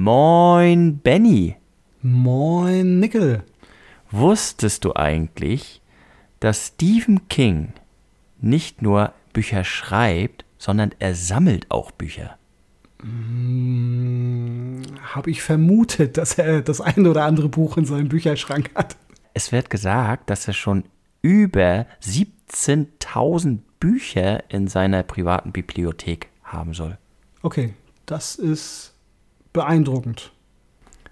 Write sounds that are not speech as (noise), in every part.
Moin, Benny. Moin, Nickel. Wusstest du eigentlich, dass Stephen King nicht nur Bücher schreibt, sondern er sammelt auch Bücher? Hm, Habe ich vermutet, dass er das ein oder andere Buch in seinem Bücherschrank hat. Es wird gesagt, dass er schon über 17.000 Bücher in seiner privaten Bibliothek haben soll. Okay, das ist beeindruckend.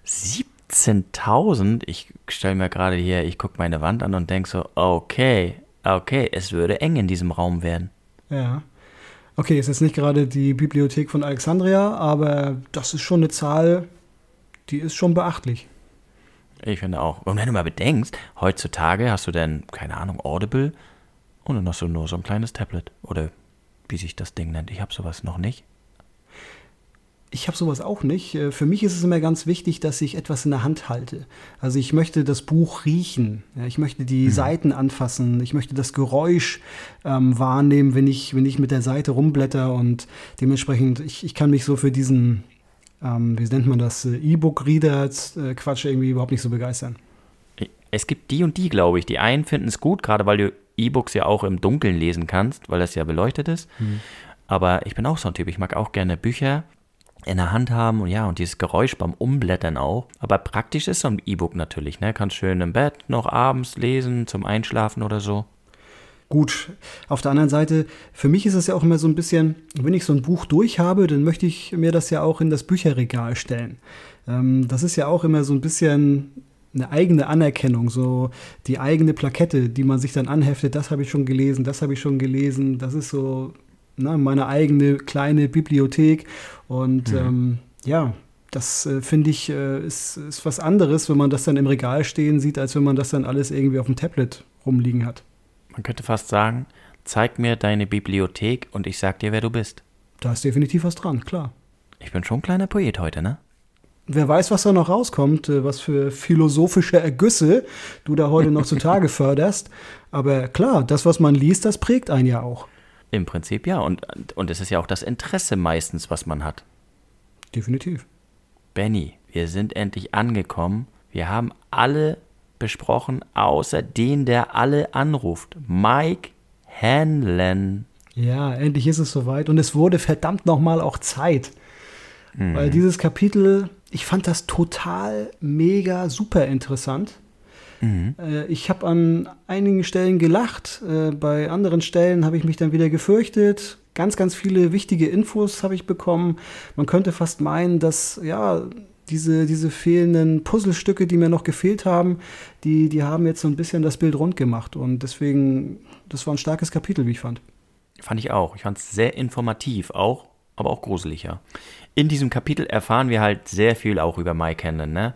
17.000? Ich stelle mir gerade hier, ich gucke meine Wand an und denke so, okay, okay, es würde eng in diesem Raum werden. Ja. Okay, ist jetzt nicht gerade die Bibliothek von Alexandria, aber das ist schon eine Zahl, die ist schon beachtlich. Ich finde auch. Und wenn du mal bedenkst, heutzutage hast du dann, keine Ahnung, Audible und dann hast du nur so ein kleines Tablet. Oder wie sich das Ding nennt. Ich habe sowas noch nicht. Ich habe sowas auch nicht. Äh, Für mich ist es immer ganz wichtig, dass ich etwas in der Hand halte. Also ich möchte das Buch riechen. Ich möchte die Seiten anfassen. Ich möchte das Geräusch ähm, wahrnehmen, wenn ich, wenn ich mit der Seite rumblätter. Und dementsprechend, ich, ich kann mich so für diesen, ähm, wie nennt man das, äh, E-Book-Reader-Quatsch irgendwie überhaupt nicht so begeistern. Es gibt die und die, glaube ich. Die einen finden es gut, gerade weil du E-Books ja auch im Dunkeln lesen kannst, weil das ja beleuchtet ist. Aber ich bin auch so ein Typ. Ich mag auch gerne Bücher in der Hand haben und ja, und dieses Geräusch beim Umblättern auch. Aber praktisch ist so ein E-Book natürlich, ne? Kannst schön im Bett noch abends lesen, zum Einschlafen oder so. Gut, auf der anderen Seite, für mich ist es ja auch immer so ein bisschen, wenn ich so ein Buch durch habe, dann möchte ich mir das ja auch in das Bücherregal stellen. Ähm, das ist ja auch immer so ein bisschen eine eigene Anerkennung, so die eigene Plakette, die man sich dann anheftet, das habe ich schon gelesen, das habe ich schon gelesen, das ist so ne, meine eigene kleine Bibliothek und ähm, ja, das äh, finde ich äh, ist, ist was anderes, wenn man das dann im Regal stehen sieht, als wenn man das dann alles irgendwie auf dem Tablet rumliegen hat. Man könnte fast sagen, zeig mir deine Bibliothek und ich sag dir, wer du bist. Da ist definitiv was dran, klar. Ich bin schon ein kleiner Poet heute, ne? Wer weiß, was da noch rauskommt, äh, was für philosophische Ergüsse du da heute noch zutage (laughs) förderst. Aber klar, das, was man liest, das prägt einen ja auch. Im Prinzip ja. Und, und es ist ja auch das Interesse meistens, was man hat. Definitiv. Benny, wir sind endlich angekommen. Wir haben alle besprochen, außer den, der alle anruft. Mike Hanlon. Ja, endlich ist es soweit. Und es wurde verdammt nochmal auch Zeit. Weil dieses Kapitel, ich fand das total mega super interessant. Äh, Ich habe an einigen Stellen gelacht, äh, bei anderen Stellen habe ich mich dann wieder gefürchtet. Ganz, ganz viele wichtige Infos habe ich bekommen. Man könnte fast meinen, dass ja diese, diese fehlenden Puzzlestücke, die mir noch gefehlt haben, die, die haben jetzt so ein bisschen das Bild rund gemacht. Und deswegen, das war ein starkes Kapitel, wie ich fand. Fand ich auch. Ich fand es sehr informativ, auch, aber auch gruseliger. In diesem Kapitel erfahren wir halt sehr viel auch über Mike Hanlon, ne?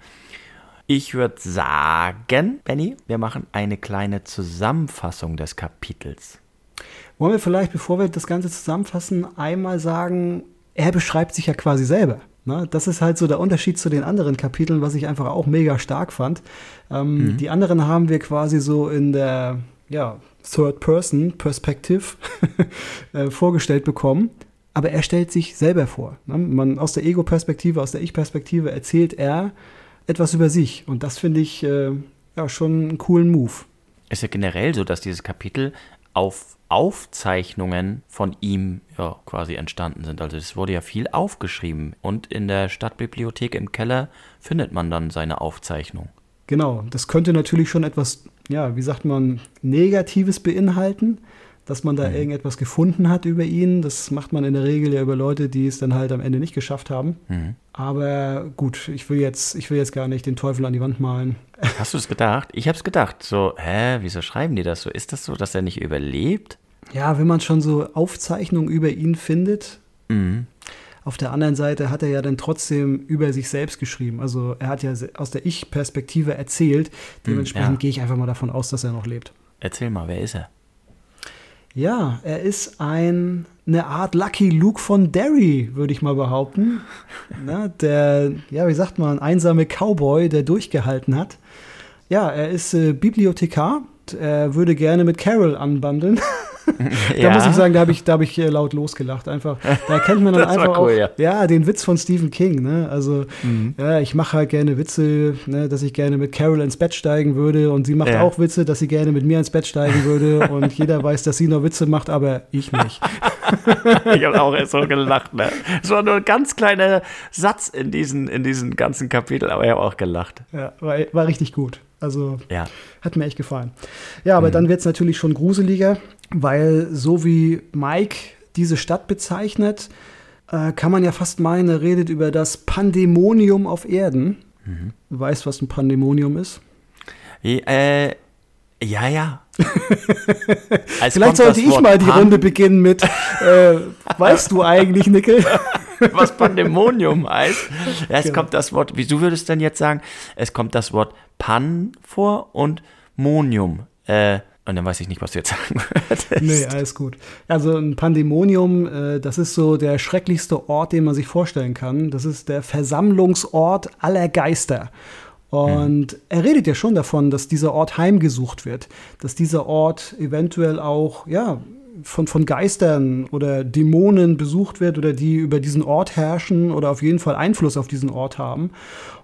Ich würde sagen, Benny, wir machen eine kleine Zusammenfassung des Kapitels. Wollen wir vielleicht, bevor wir das Ganze zusammenfassen, einmal sagen, er beschreibt sich ja quasi selber. Ne? Das ist halt so der Unterschied zu den anderen Kapiteln, was ich einfach auch mega stark fand. Ähm, Die anderen haben wir quasi so in der ja, Third-Person-Perspective (laughs) äh, vorgestellt bekommen. Aber er stellt sich selber vor. Ne? Man, aus der Ego-Perspektive, aus der Ich-Perspektive erzählt er etwas über sich. Und das finde ich äh, ja, schon einen coolen Move. Ist ja generell so, dass dieses Kapitel auf Aufzeichnungen von ihm ja, quasi entstanden sind. Also es wurde ja viel aufgeschrieben und in der Stadtbibliothek im Keller findet man dann seine Aufzeichnung. Genau, das könnte natürlich schon etwas, ja, wie sagt man, Negatives beinhalten, dass man da irgendetwas gefunden hat über ihn. Das macht man in der Regel ja über Leute, die es dann halt am Ende nicht geschafft haben. Aber gut, ich will jetzt, ich will jetzt gar nicht den Teufel an die Wand malen. (laughs) Hast du es gedacht? Ich habe es gedacht. So, hä, wieso schreiben die das so? Ist das so, dass er nicht überlebt? Ja, wenn man schon so Aufzeichnungen über ihn findet, auf der anderen Seite hat er ja dann trotzdem über sich selbst geschrieben. Also er hat ja aus der Ich-Perspektive erzählt. Dementsprechend ja. gehe ich einfach mal davon aus, dass er noch lebt. Erzähl mal, wer ist er? Ja, er ist ein, eine Art Lucky Luke von Derry, würde ich mal behaupten. (laughs) Na, der, ja, wie sagt man, einsame Cowboy, der durchgehalten hat. Ja, er ist äh, Bibliothekar. Er würde gerne mit Carol anbandeln. (laughs) (laughs) da muss ich sagen, da habe ich, da hab ich laut losgelacht. Einfach, da kennt man (laughs) dann einfach cool, auch ja. ja. den Witz von Stephen King. Ne? Also, mhm. ja, ich mache halt gerne Witze, ne, dass ich gerne mit Carol ins Bett steigen würde und sie macht ja. auch Witze, dass sie gerne mit mir ins Bett steigen würde (laughs) und jeder weiß, dass sie noch Witze macht, aber ich nicht. ich habe auch so gelacht. Ne? Es war nur ein ganz kleiner Satz in diesen, in diesen ganzen Kapitel, aber ich habe auch gelacht. Ja, war, war richtig gut. Also ja. hat mir echt gefallen. Ja, aber mhm. dann wird es natürlich schon gruseliger, weil so wie Mike diese Stadt bezeichnet, äh, kann man ja fast meinen, er redet über das Pandemonium auf Erden. Mhm. Du weißt, was ein Pandemonium ist? Äh, ja, ja. (laughs) Vielleicht sollte ich Wort mal die Pan Runde beginnen mit, äh, weißt du eigentlich, Nickel? (laughs) was Pandemonium heißt. Ja, (laughs) es genau. kommt das Wort, wie du würdest denn jetzt sagen, es kommt das Wort Pan vor und Monium. Äh, und dann weiß ich nicht, was du jetzt sagen würdest. Nee, alles gut. Also ein Pandemonium, äh, das ist so der schrecklichste Ort, den man sich vorstellen kann. Das ist der Versammlungsort aller Geister. Und mhm. er redet ja schon davon, dass dieser Ort heimgesucht wird, dass dieser Ort eventuell auch, ja, von, von Geistern oder Dämonen besucht wird oder die über diesen Ort herrschen oder auf jeden Fall Einfluss auf diesen Ort haben.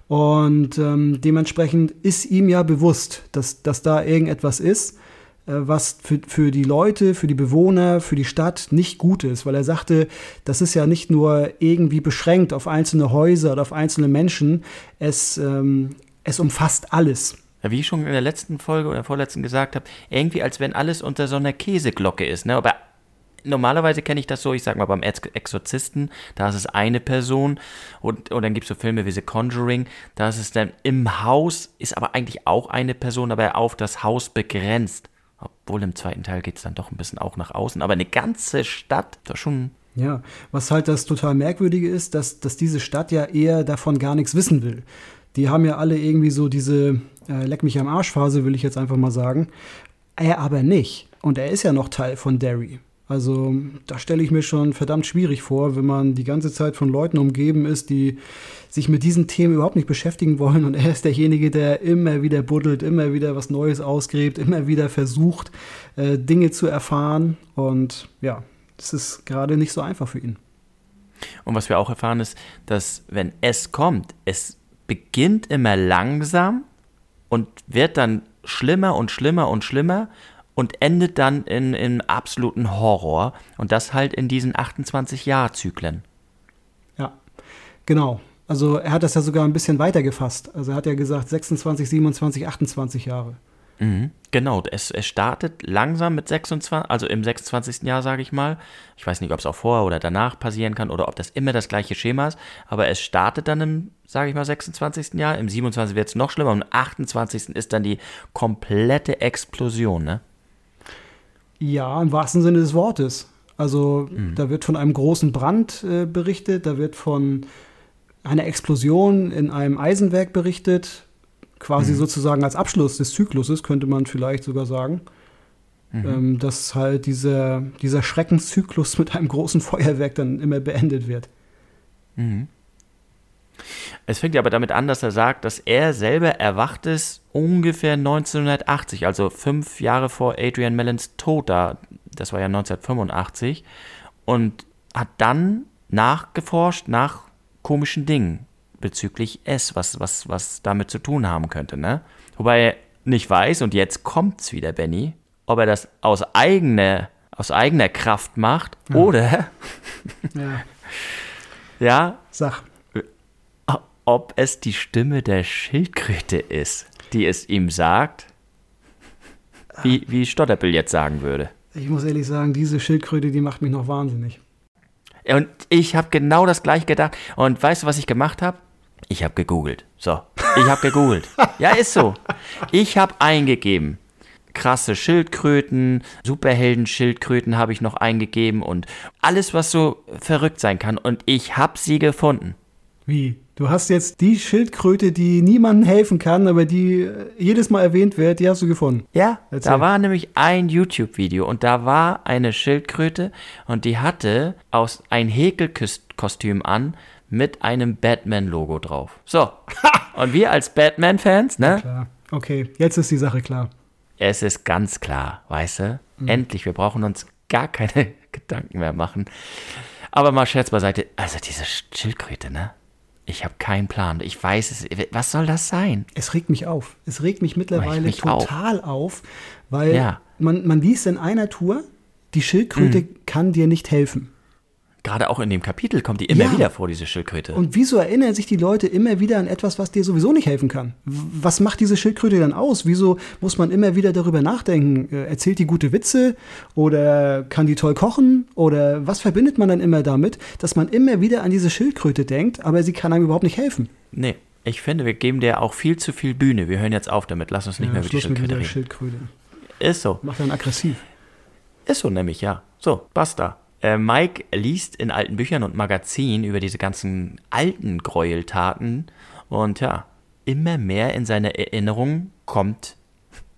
Und ähm, dementsprechend ist ihm ja bewusst, dass, dass da irgendetwas ist, was für, für die Leute, für die Bewohner, für die Stadt nicht gut ist, weil er sagte, das ist ja nicht nur irgendwie beschränkt auf einzelne Häuser oder auf einzelne Menschen, es, ähm, es umfasst alles wie ich schon in der letzten Folge oder vorletzten gesagt habe, irgendwie als wenn alles unter so einer Käseglocke ist. Ne? Aber normalerweise kenne ich das so, ich sag mal beim Exorzisten, da ist es eine Person und, und dann gibt es so Filme wie The Conjuring, da ist es dann im Haus, ist aber eigentlich auch eine Person, aber auf das Haus begrenzt. Obwohl im zweiten Teil geht es dann doch ein bisschen auch nach außen, aber eine ganze Stadt, das schon ja, was halt das total Merkwürdige ist, dass, dass diese Stadt ja eher davon gar nichts wissen will. Die haben ja alle irgendwie so diese äh, Leck mich am Arsch Phase, will ich jetzt einfach mal sagen. Er aber nicht. Und er ist ja noch Teil von Derry. Also da stelle ich mir schon verdammt schwierig vor, wenn man die ganze Zeit von Leuten umgeben ist, die sich mit diesen Themen überhaupt nicht beschäftigen wollen. Und er ist derjenige, der immer wieder buddelt, immer wieder was Neues ausgräbt, immer wieder versucht, äh, Dinge zu erfahren. Und ja, das ist gerade nicht so einfach für ihn. Und was wir auch erfahren ist, dass wenn es kommt, es beginnt immer langsam und wird dann schlimmer und schlimmer und schlimmer und endet dann in, in absoluten Horror. Und das halt in diesen 28-Jahr-Zyklen. Ja, genau. Also er hat das ja sogar ein bisschen weiter gefasst. Also er hat ja gesagt 26, 27, 28 Jahre. Mhm, genau, es, es startet langsam mit 26, also im 26. Jahr, sage ich mal. Ich weiß nicht, ob es auch vorher oder danach passieren kann oder ob das immer das gleiche Schema ist, aber es startet dann im, sage ich mal, 26. Jahr. Im 27. wird es noch schlimmer und im 28. ist dann die komplette Explosion, ne? Ja, im wahrsten Sinne des Wortes. Also mhm. da wird von einem großen Brand äh, berichtet, da wird von einer Explosion in einem Eisenwerk berichtet, quasi mhm. sozusagen als Abschluss des Zykluses, könnte man vielleicht sogar sagen. Mhm. Ähm, dass halt dieser, dieser Schreckenszyklus (laughs) mit einem großen Feuerwerk dann immer beendet wird. Mhm. Es fängt ja aber damit an, dass er sagt, dass er selber erwacht ist ungefähr 1980, also fünf Jahre vor Adrian Mellons Tod, da, das war ja 1985, und hat dann nachgeforscht nach komischen Dingen bezüglich S, was, was, was damit zu tun haben könnte, ne? Wobei er nicht weiß, und jetzt kommt's wieder, Benny, ob er das aus eigener, aus eigener Kraft macht ja. oder ja. (laughs) ja. Sag. Ob es die Stimme der Schildkröte ist, die es ihm sagt, wie, wie Stotterbill jetzt sagen würde. Ich muss ehrlich sagen, diese Schildkröte, die macht mich noch wahnsinnig. Und ich habe genau das gleiche gedacht. Und weißt du, was ich gemacht habe? Ich habe gegoogelt. So, ich habe gegoogelt. (laughs) ja, ist so. Ich habe eingegeben. Krasse Schildkröten, Superhelden-Schildkröten habe ich noch eingegeben und alles, was so verrückt sein kann. Und ich habe sie gefunden. Wie? Du hast jetzt die Schildkröte, die niemandem helfen kann, aber die äh, jedes Mal erwähnt wird, die hast du gefunden. Ja, Erzähl. da war nämlich ein YouTube-Video und da war eine Schildkröte und die hatte aus ein Häkelkostüm an mit einem Batman-Logo drauf. So. (laughs) Und wir als Batman-Fans, ne? klar. Okay, jetzt ist die Sache klar. es ist ganz klar, weißt du? Mhm. Endlich, wir brauchen uns gar keine (laughs) Gedanken mehr machen. Aber mal Scherz beiseite, also diese Schildkröte, ne? Ich habe keinen Plan. Ich weiß es. Was soll das sein? Es regt mich auf. Es regt mich mittlerweile mich total auf, auf weil ja. man, man liest in einer Tour, die Schildkröte mhm. kann dir nicht helfen. Gerade auch in dem Kapitel kommt die immer ja. wieder vor, diese Schildkröte. Und wieso erinnern sich die Leute immer wieder an etwas, was dir sowieso nicht helfen kann? Was macht diese Schildkröte dann aus? Wieso muss man immer wieder darüber nachdenken? Äh, erzählt die gute Witze oder kann die toll kochen? Oder was verbindet man dann immer damit, dass man immer wieder an diese Schildkröte denkt, aber sie kann einem überhaupt nicht helfen? Nee, ich finde, wir geben der auch viel zu viel Bühne. Wir hören jetzt auf damit. Lass uns nicht ja, mehr über die Schildkröte reden. Schildkröte. Ist so. Macht dann aggressiv. Ist so nämlich, ja. So, basta. Äh, Mike liest in alten Büchern und Magazinen über diese ganzen alten Gräueltaten und ja, immer mehr in seine Erinnerung kommt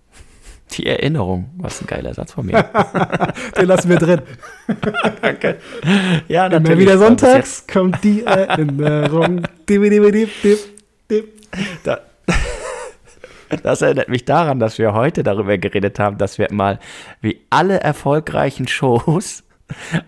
(laughs) die Erinnerung. Was ein geiler Satz von mir. (laughs) Den lassen wir drin. (laughs) Danke. Ja, natürlich. Immer wieder sonntags kommt die Erinnerung. Da, das erinnert mich daran, dass wir heute darüber geredet haben, dass wir mal wie alle erfolgreichen Shows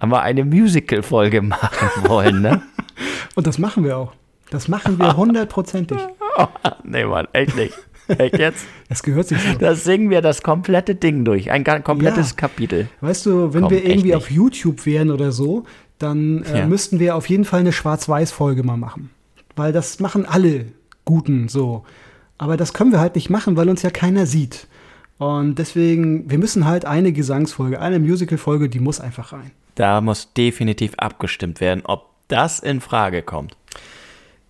aber eine Musical-Folge machen wollen, ne? (laughs) Und das machen wir auch. Das machen wir hundertprozentig. Oh, (laughs) nee, Mann, echt nicht. Echt jetzt? Das gehört sich so. Das singen wir das komplette Ding durch. Ein komplettes ja. Kapitel. Weißt du, wenn Komm, wir irgendwie auf YouTube wären oder so, dann äh, ja. müssten wir auf jeden Fall eine Schwarz-Weiß-Folge mal machen. Weil das machen alle Guten so. Aber das können wir halt nicht machen, weil uns ja keiner sieht. Und deswegen, wir müssen halt eine Gesangsfolge, eine Musical-Folge, die muss einfach rein. Da muss definitiv abgestimmt werden, ob das in Frage kommt.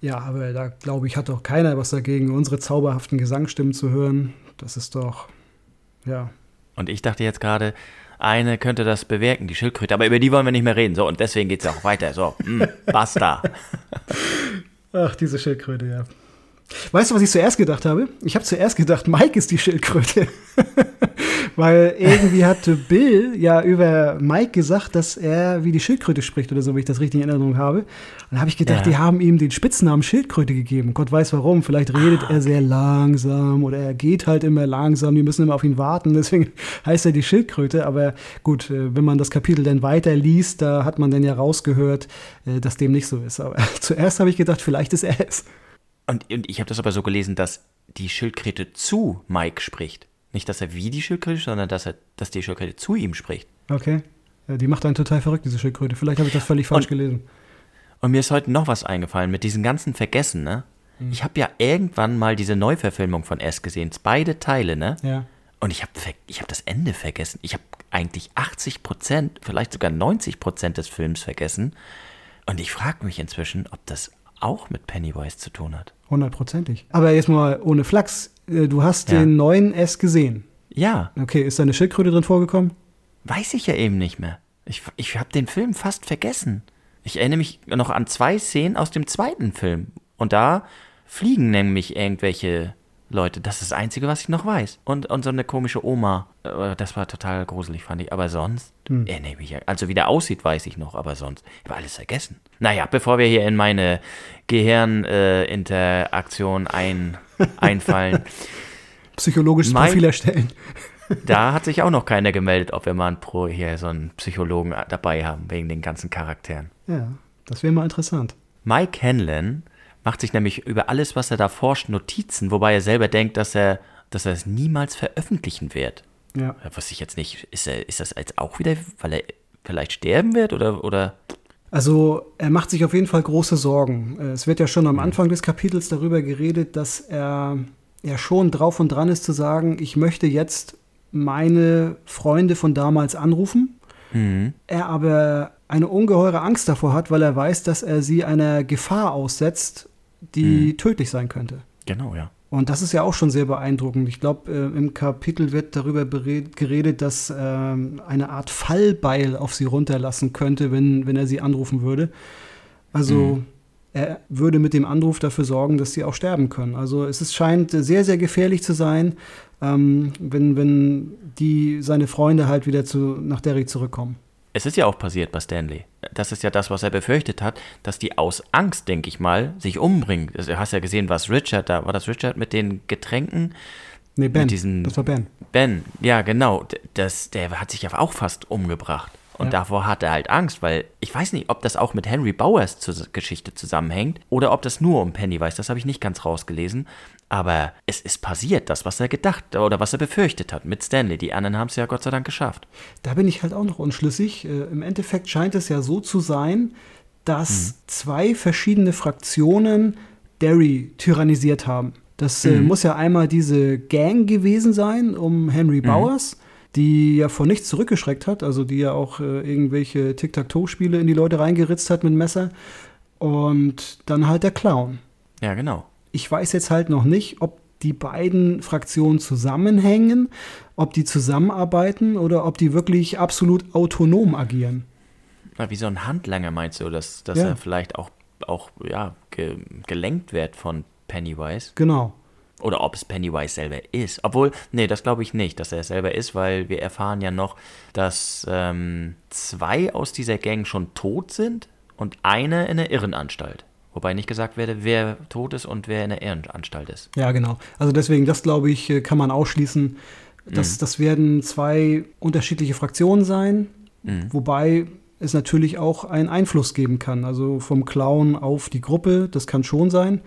Ja, aber da glaube ich, hat doch keiner was dagegen, unsere zauberhaften Gesangsstimmen zu hören. Das ist doch, ja. Und ich dachte jetzt gerade, eine könnte das bewirken, die Schildkröte, aber über die wollen wir nicht mehr reden. So, und deswegen geht es auch weiter. So, mh, hm, basta. (laughs) Ach, diese Schildkröte, ja. Weißt du, was ich zuerst gedacht habe? Ich habe zuerst gedacht, Mike ist die Schildkröte. (laughs) Weil irgendwie hatte Bill ja über Mike gesagt, dass er wie die Schildkröte spricht oder so, wenn ich das richtig in Erinnerung habe. Und dann habe ich gedacht, ja. die haben ihm den Spitznamen Schildkröte gegeben. Gott weiß warum. Vielleicht redet ah, er sehr langsam oder er geht halt immer langsam. Die müssen immer auf ihn warten. (laughs) Deswegen heißt er die Schildkröte. Aber gut, äh, wenn man das Kapitel dann weiterliest, da hat man dann ja rausgehört, äh, dass dem nicht so ist. Aber (laughs) zuerst habe ich gedacht, vielleicht ist er es. Und, und ich habe das aber so gelesen, dass die Schildkröte zu Mike spricht. Nicht, dass er wie die Schildkröte, sondern dass, er, dass die Schildkröte zu ihm spricht. Okay. Ja, die macht einen total verrückt, diese Schildkröte. Vielleicht habe ich das völlig falsch und, gelesen. Und mir ist heute noch was eingefallen mit diesen ganzen Vergessen, ne? Mhm. Ich habe ja irgendwann mal diese Neuverfilmung von S gesehen, beide Teile, ne? Ja. Und ich habe ich hab das Ende vergessen. Ich habe eigentlich 80 Prozent, vielleicht sogar 90 Prozent des Films vergessen. Und ich frage mich inzwischen, ob das auch mit Pennywise zu tun hat. Hundertprozentig. Aber jetzt mal ohne Flachs. Äh, du hast ja. den neuen S gesehen. Ja. Okay, ist da eine Schildkröte drin vorgekommen? Weiß ich ja eben nicht mehr. Ich, ich habe den Film fast vergessen. Ich erinnere mich noch an zwei Szenen aus dem zweiten Film. Und da fliegen nämlich irgendwelche Leute. Das ist das Einzige, was ich noch weiß. Und, und so eine komische Oma. Äh, das war total gruselig, fand ich. Aber sonst, hm. äh, nee, also wie der aussieht, weiß ich noch. Aber sonst, ich habe alles vergessen. Naja, bevor wir hier in meine Gehirninteraktion äh, ein, (laughs) einfallen. Psychologisches mein, Profil erstellen. (laughs) da hat sich auch noch keiner gemeldet, ob wir mal ein Pro hier so einen Psychologen dabei haben, wegen den ganzen Charakteren. Ja, das wäre mal interessant. Mike Hanlon macht sich nämlich über alles, was er da forscht, Notizen, wobei er selber denkt, dass er, dass er es niemals veröffentlichen wird. Ja. Was ich jetzt nicht, ist, er, ist das jetzt auch wieder, weil er vielleicht sterben wird oder, oder? Also er macht sich auf jeden Fall große Sorgen. Es wird ja schon am mhm. Anfang des Kapitels darüber geredet, dass er ja schon drauf und dran ist zu sagen, ich möchte jetzt meine Freunde von damals anrufen. Mhm. Er aber eine ungeheure Angst davor hat, weil er weiß, dass er sie einer Gefahr aussetzt, die mhm. tödlich sein könnte. Genau, ja. Und das ist ja auch schon sehr beeindruckend. Ich glaube, äh, im Kapitel wird darüber geredet, dass äh, eine Art Fallbeil auf sie runterlassen könnte, wenn, wenn er sie anrufen würde. Also mhm. er würde mit dem Anruf dafür sorgen, dass sie auch sterben können. Also es ist, scheint sehr, sehr gefährlich zu sein, ähm, wenn, wenn die, seine Freunde halt wieder zu, nach Derry zurückkommen. Es ist ja auch passiert bei Stanley. Das ist ja das, was er befürchtet hat, dass die aus Angst, denke ich mal, sich umbringen. Also, du hast ja gesehen, was Richard da, war das Richard mit den Getränken? Nee, Ben. Mit diesen- das war Ben. Ben, ja, genau. Das, der hat sich ja auch fast umgebracht. Und Ja. davor hat er halt Angst, weil ich weiß nicht, ob das auch mit Henry Bowers Geschichte zusammenhängt oder ob das nur um Pennywise, das habe ich nicht ganz rausgelesen. Aber es ist passiert, das, was er gedacht oder was er befürchtet hat mit Stanley. Die anderen haben es ja Gott sei Dank geschafft. Da bin ich halt auch noch unschlüssig. Äh, Im Endeffekt scheint es ja so zu sein, dass zwei verschiedene Fraktionen Derry tyrannisiert haben. Das äh, muss ja einmal diese Gang gewesen sein um Henry Bowers, die ja vor nichts zurückgeschreckt hat, also die ja auch äh, irgendwelche Tic-Tac-Toe-Spiele in die Leute reingeritzt hat mit Messer. Und dann halt der Clown. Ja, genau. Ich weiß jetzt halt noch nicht, ob die beiden Fraktionen zusammenhängen, ob die zusammenarbeiten oder ob die wirklich absolut autonom agieren. Na, Wie so ein Handlanger meinst du, dass, dass Ja. er vielleicht auch, auch ja, ge, gelenkt wird von Pennywise? Genau. Oder ob es Pennywise selber ist. Obwohl, nee, das glaube ich nicht, dass er es selber ist, weil wir erfahren ja noch, dass ähm, zwei aus dieser Gang schon tot sind und eine in der Irrenanstalt. Wobei nicht gesagt werde, wer tot ist und wer in der Irrenanstalt ist. Ja, genau. Also deswegen, das glaube ich, äh, kann man ausschließen. Das, das werden zwei unterschiedliche Fraktionen sein, wobei es natürlich auch einen Einfluss geben kann. Also vom Clown auf die Gruppe, das kann schon sein,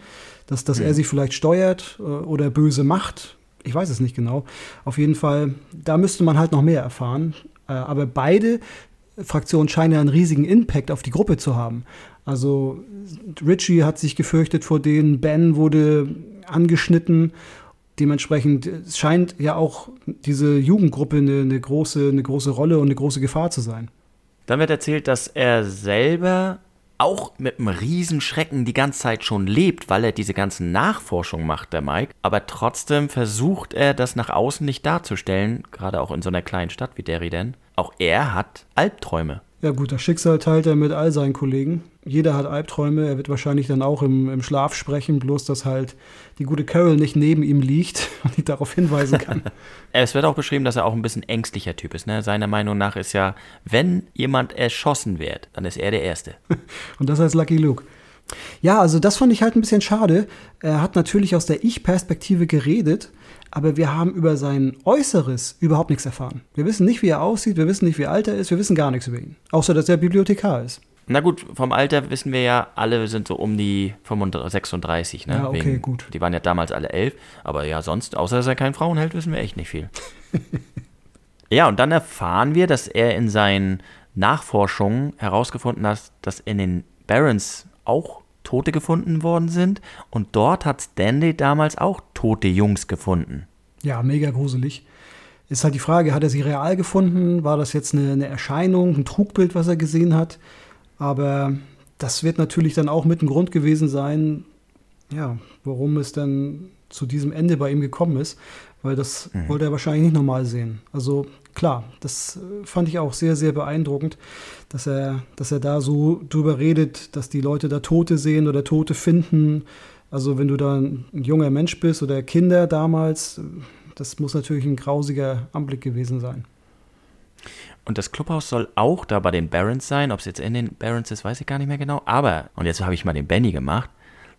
dass, dass er sie vielleicht steuert äh, oder böse macht. Ich weiß es nicht genau. Auf jeden Fall, da müsste man halt noch mehr erfahren. Äh, Aber beide Fraktionen scheinen ja einen riesigen Impact auf die Gruppe zu haben. Also Richie hat sich gefürchtet vor denen, Ben wurde angeschnitten. Dementsprechend scheint ja auch diese Jugendgruppe eine, eine, große, eine große Rolle und eine große Gefahr zu sein. Dann wird erzählt, dass er selber auch mit einem Riesenschrecken die ganze Zeit schon lebt, weil er diese ganzen Nachforschungen macht, der Mike. Aber trotzdem versucht er, das nach außen nicht darzustellen, gerade auch in so einer kleinen Stadt wie Derry denn. Auch er hat Albträume. Ja gut, das Schicksal teilt er mit all seinen Kollegen. Jeder hat Albträume, er wird wahrscheinlich dann auch im, im Schlaf sprechen, bloß dass halt die gute Carol nicht neben ihm liegt (laughs) und ihn darauf hinweisen kann. (laughs) Es wird auch beschrieben, dass er auch ein bisschen ängstlicher Typ ist. Ne? Seiner Meinung nach ist ja, wenn jemand erschossen wird, dann ist er der Erste. (laughs) Und das heißt Lucky Luke. Ja, also das fand ich halt ein bisschen schade. Er hat natürlich aus der Ich-Perspektive geredet, aber wir haben über sein Äußeres überhaupt nichts erfahren. Wir wissen nicht, wie er aussieht, wir wissen nicht, wie alt er ist, wir wissen gar nichts über ihn. Außer, dass er Bibliothekar ist. Na gut, vom Alter wissen wir ja, alle sind so um die 35, 36. Ne? Ja, okay, gut. Die waren ja damals alle elf. Aber ja, sonst, außer dass er kein Frauenheld, wissen wir echt nicht viel. (laughs) ja, und dann erfahren wir, dass er in seinen Nachforschungen herausgefunden hat, dass in den Barrens auch Tote gefunden worden sind. Und dort hat Stanley damals auch tote Jungs gefunden. Ja, mega gruselig. Ist halt die Frage, hat er sie real gefunden? War das jetzt eine, eine Erscheinung, ein Trugbild, was er gesehen hat? Aber das wird natürlich dann auch mit ein Grund gewesen sein, ja, warum es dann zu diesem Ende bei ihm gekommen ist, weil das wollte er wahrscheinlich nicht normal sehen. Also klar, das äh, fand ich auch sehr, sehr beeindruckend, dass er, dass er da so drüber redet, dass die Leute da Tote sehen oder Tote finden. Also wenn du da ein junger Mensch bist oder Kinder damals, das muss natürlich ein grausiger Anblick gewesen sein. Und das Clubhaus soll auch da bei den Barons sein. Ob es jetzt in den Barons ist, weiß ich gar nicht mehr genau. Aber, und jetzt habe ich mal den Benny gemacht,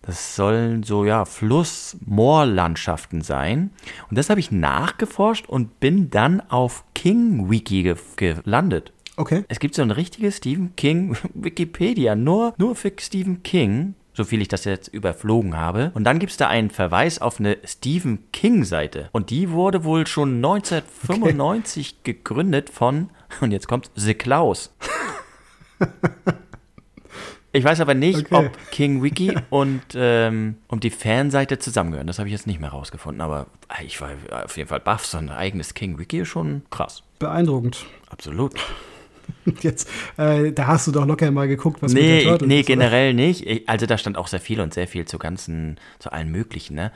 das sollen so, ja, Fluss-Moorlandschaften sein. Und das habe ich nachgeforscht und bin dann auf King Wiki ge gelandet. Okay. Es gibt so ein richtiges Stephen King (laughs) Wikipedia, nur, nur für Stephen King, so viel ich das jetzt überflogen habe. Und dann gibt es da einen Verweis auf eine Stephen King-Seite. Und die wurde wohl schon 1995 gegründet von, und jetzt kommt The Klaus. (laughs) Ich weiß aber nicht, Okay. ob King Wiki und, ähm, und die Fanseite zusammengehören. Das habe ich jetzt nicht mehr rausgefunden. Aber ich war auf jeden Fall baff. So ein eigenes King Wiki ist schon krass. Beeindruckend. Absolut. (laughs) Jetzt, äh, da hast du doch locker mal geguckt, was mit Nee, der ich, Turtle nee ist, generell nicht. Ich, also da stand auch sehr viel und sehr viel zu ganzen, zu allen möglichen, ne?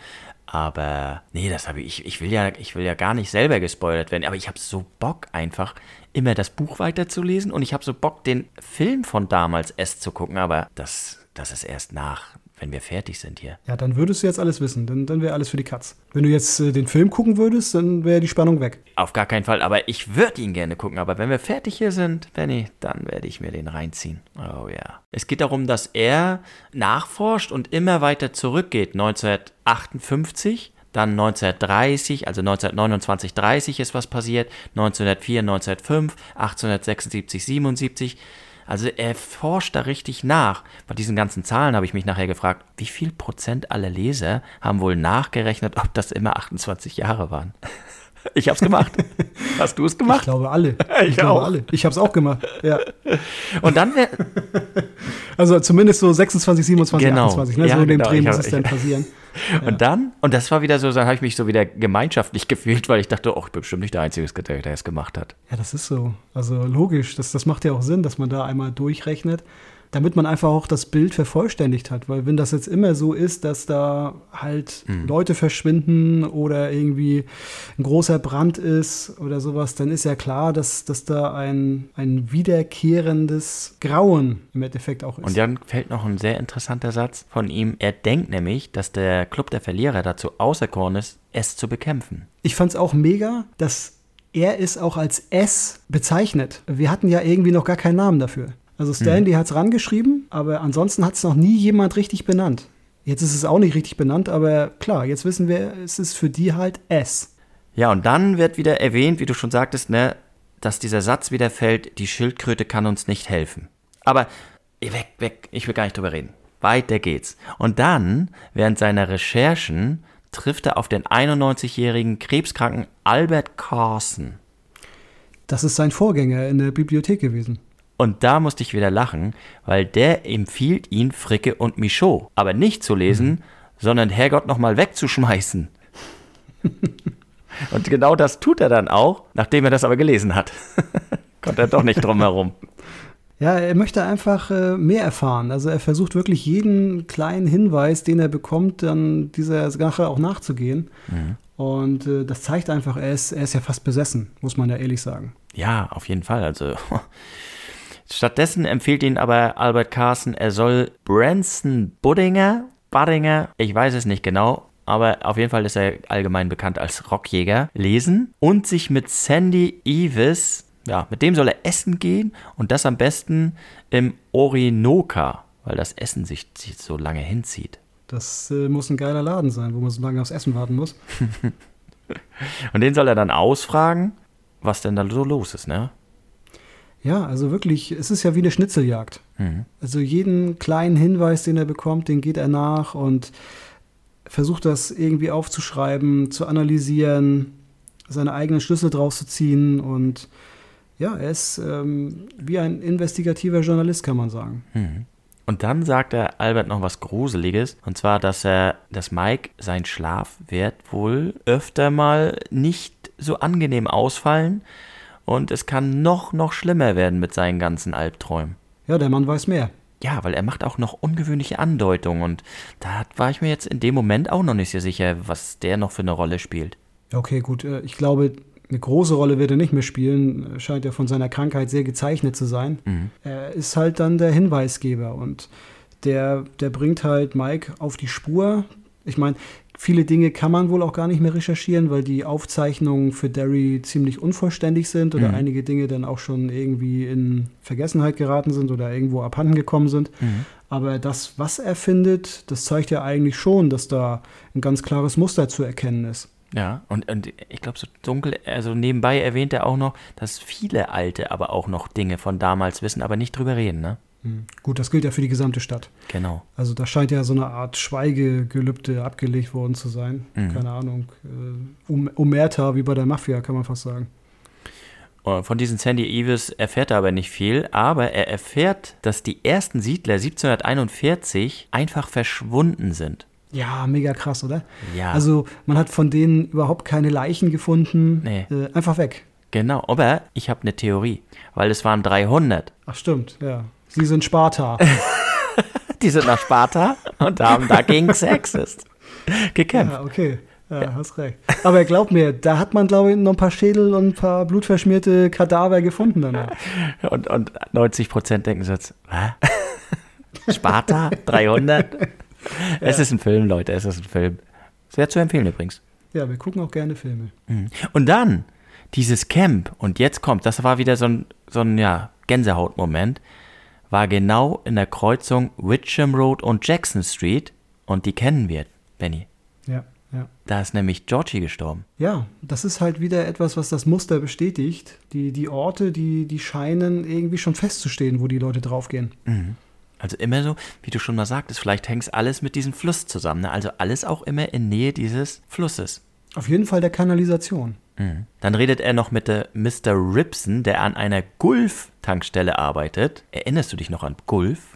Aber nee, das habe ich, ich will ja, ich will ja gar nicht selber gespoilert werden, aber ich habe so Bock einfach immer das Buch weiterzulesen und ich habe so Bock den Film von damals erst zu gucken, aber das, das ist erst nach, wenn wir fertig sind hier. Ja, dann würdest du jetzt alles wissen. Dann, dann wäre alles für die Katz. Wenn du jetzt äh, den Film gucken würdest, dann wäre die Spannung weg. Auf gar keinen Fall, aber ich würde ihn gerne gucken. Aber wenn wir fertig hier sind, Benny, dann werde ich mir den reinziehen. Oh ja. Es geht darum, dass er nachforscht und immer weiter zurückgeht. 1958, Dann 1930, also 1929, 30 ist was passiert. 1904, 1905, 1876, 77. Also er forscht da richtig nach. Bei diesen ganzen Zahlen habe ich mich nachher gefragt, wie viel Prozent aller Leser haben wohl nachgerechnet, ob das immer 28 Jahre waren? Ich habe es gemacht. Hast du es gemacht? Ich glaube alle. (laughs) Ich, Ich glaube auch. alle. Ich habe es auch gemacht. Ja. Und dann wär, (laughs) Also zumindest so 26, 27, Genau. 28. Ne? Ja, so in dem genau. Dreh Ich muss es dann passieren. (laughs) und dann, und das war wieder so, dann habe ich mich so wieder gemeinschaftlich gefühlt, weil ich dachte, oh, ich bin bestimmt nicht der Einzige, der der es gemacht hat. Ja, das ist so. Also logisch, das, das macht ja auch Sinn, dass man da einmal durchrechnet, damit man einfach auch das Bild vervollständigt hat. Weil wenn das jetzt immer so ist, dass da halt Leute verschwinden oder irgendwie ein großer Brand ist oder sowas, dann ist ja klar, dass, dass da ein, ein wiederkehrendes Grauen im Endeffekt auch ist. Und dann fällt noch ein sehr interessanter Satz von ihm. Er denkt nämlich, dass der Club der Verlierer dazu auserkoren ist, es zu bekämpfen. Ich fand es auch mega, dass er es auch als S bezeichnet. Wir hatten ja irgendwie noch gar keinen Namen dafür. Also Stanley hat es rangeschrieben, aber ansonsten hat es noch nie jemand richtig benannt. Jetzt ist es auch nicht richtig benannt, aber klar, jetzt wissen wir, es ist für die halt S. Ja, und dann wird wieder erwähnt, wie du schon sagtest, ne, dass dieser Satz wieder fällt, die Schildkröte kann uns nicht helfen. Aber weg, weg, ich will gar nicht drüber reden. Weiter geht's. Und dann, während seiner Recherchen, trifft er auf den 91-jährigen krebskranken Albert Carson. Das ist sein Vorgänger in der Bibliothek gewesen. Und da musste ich wieder lachen, weil der empfiehlt ihn, Fricke und Michaud, aber nicht zu lesen, sondern Herrgott nochmal wegzuschmeißen. (laughs) und genau das tut er dann auch, nachdem er das aber gelesen hat. (laughs) Konnte er doch nicht drum herum. Ja, er möchte einfach äh, mehr erfahren. Also er versucht wirklich jeden kleinen Hinweis, den er bekommt, dann dieser Sache auch nachzugehen. Und äh, das zeigt einfach, er ist, er ist ja fast besessen, muss man ja ehrlich sagen. Ja, auf jeden Fall. Also stattdessen empfiehlt ihn aber Albert Carson, er soll Branson Buddinger, Buddinger, ich weiß es nicht genau, aber auf jeden Fall ist er allgemein bekannt als Rockjäger, lesen und sich mit Sandy Evis, ja, mit dem soll er essen gehen und das am besten im Orinoka, weil das Essen sich, sich so lange hinzieht. Das äh, muss ein geiler Laden sein, wo man so lange aufs Essen warten muss. (laughs) Und den soll er dann ausfragen, was denn da so los ist, ne? Ja, also wirklich, es ist ja wie eine Schnitzeljagd. Mhm. Also jeden kleinen Hinweis, den er bekommt, den geht er nach und versucht das irgendwie aufzuschreiben, zu analysieren, seine eigenen Schlüssel draus zu ziehen und ja, er ist ähm, wie ein investigativer Journalist, kann man sagen. Mhm. Und dann sagt er Albert noch was Gruseliges, und zwar, dass er, dass Mike sein Schlaf wird wohl öfter mal nicht so angenehm ausfallen und es kann noch, noch schlimmer werden mit seinen ganzen Albträumen. Ja, der Mann weiß mehr. Ja, weil er macht auch noch ungewöhnliche Andeutungen und da war ich mir jetzt in dem Moment auch noch nicht so sicher, was der noch für eine Rolle spielt. Okay, gut, äh, ich glaube, eine große Rolle wird er nicht mehr spielen. Scheint ja von seiner Krankheit sehr gezeichnet zu sein. Er ist halt dann der Hinweisgeber und der, der bringt halt Mike auf die Spur. Ich meine, viele Dinge kann man wohl auch gar nicht mehr recherchieren, weil die Aufzeichnungen für Derry ziemlich unvollständig sind oder Mhm. einige Dinge dann auch schon irgendwie in Vergessenheit geraten sind oder irgendwo abhanden gekommen sind. Aber das, was er findet, das zeigt ja eigentlich schon, dass da ein ganz klares Muster zu erkennen ist. Ja, und, und ich glaube, so dunkel, also nebenbei erwähnt er auch noch, dass viele Alte aber auch noch Dinge von damals wissen, aber nicht drüber reden, ne? Hm. Gut, das gilt ja für die gesamte Stadt. Genau. Also da scheint ja so eine Art Schweigegelübde abgelegt worden zu sein. Mhm. Keine Ahnung. Äh, um, Omerta, wie bei der Mafia, kann man fast sagen. Äh, Von diesen Sandy Evis erfährt er aber nicht viel, aber er erfährt, dass die ersten Siedler 1741 einfach verschwunden sind. Ja, mega krass, oder? Ja. Also man hat von denen überhaupt keine Leichen gefunden. Nee. Äh, einfach weg. Genau, aber ich habe eine Theorie, weil es waren 300. Ach stimmt, ja. Sie sind Sparta. (laughs) Die sind nach Sparta und haben dagegen Sexist gekämpft. ja, okay. Ja, hast recht. Aber glaub mir, da hat man, glaube ich, noch ein paar Schädel und ein paar blutverschmierte Kadaver gefunden danach. Und, und 90 Prozent denken so jetzt, was? (laughs) Sparta? 300? (laughs) Es ist ein Film, Leute, es ist ein Film. Sehr zu empfehlen übrigens. Ja, wir gucken auch gerne Filme. Und dann dieses Camp, und jetzt kommt, das war wieder so ein, so ein ja, Gänsehautmoment, war genau in der Kreuzung Witcham Road und Jackson Street und die kennen wir, Benny. Ja. Ja. Da ist nämlich Georgie gestorben. Ja, das ist halt wieder etwas, was das Muster bestätigt. Die, die Orte, die, die scheinen irgendwie schon festzustehen, wo die Leute draufgehen. Also immer so, wie du schon mal sagtest, vielleicht hängt es alles mit diesem Fluss zusammen. Ne? Also alles auch immer in Nähe dieses Flusses. Auf jeden Fall der Kanalisation. Mhm. Dann redet er noch mit der Mr. Ripson, der an einer Gulf-Tankstelle arbeitet. Erinnerst du dich noch an Gulf?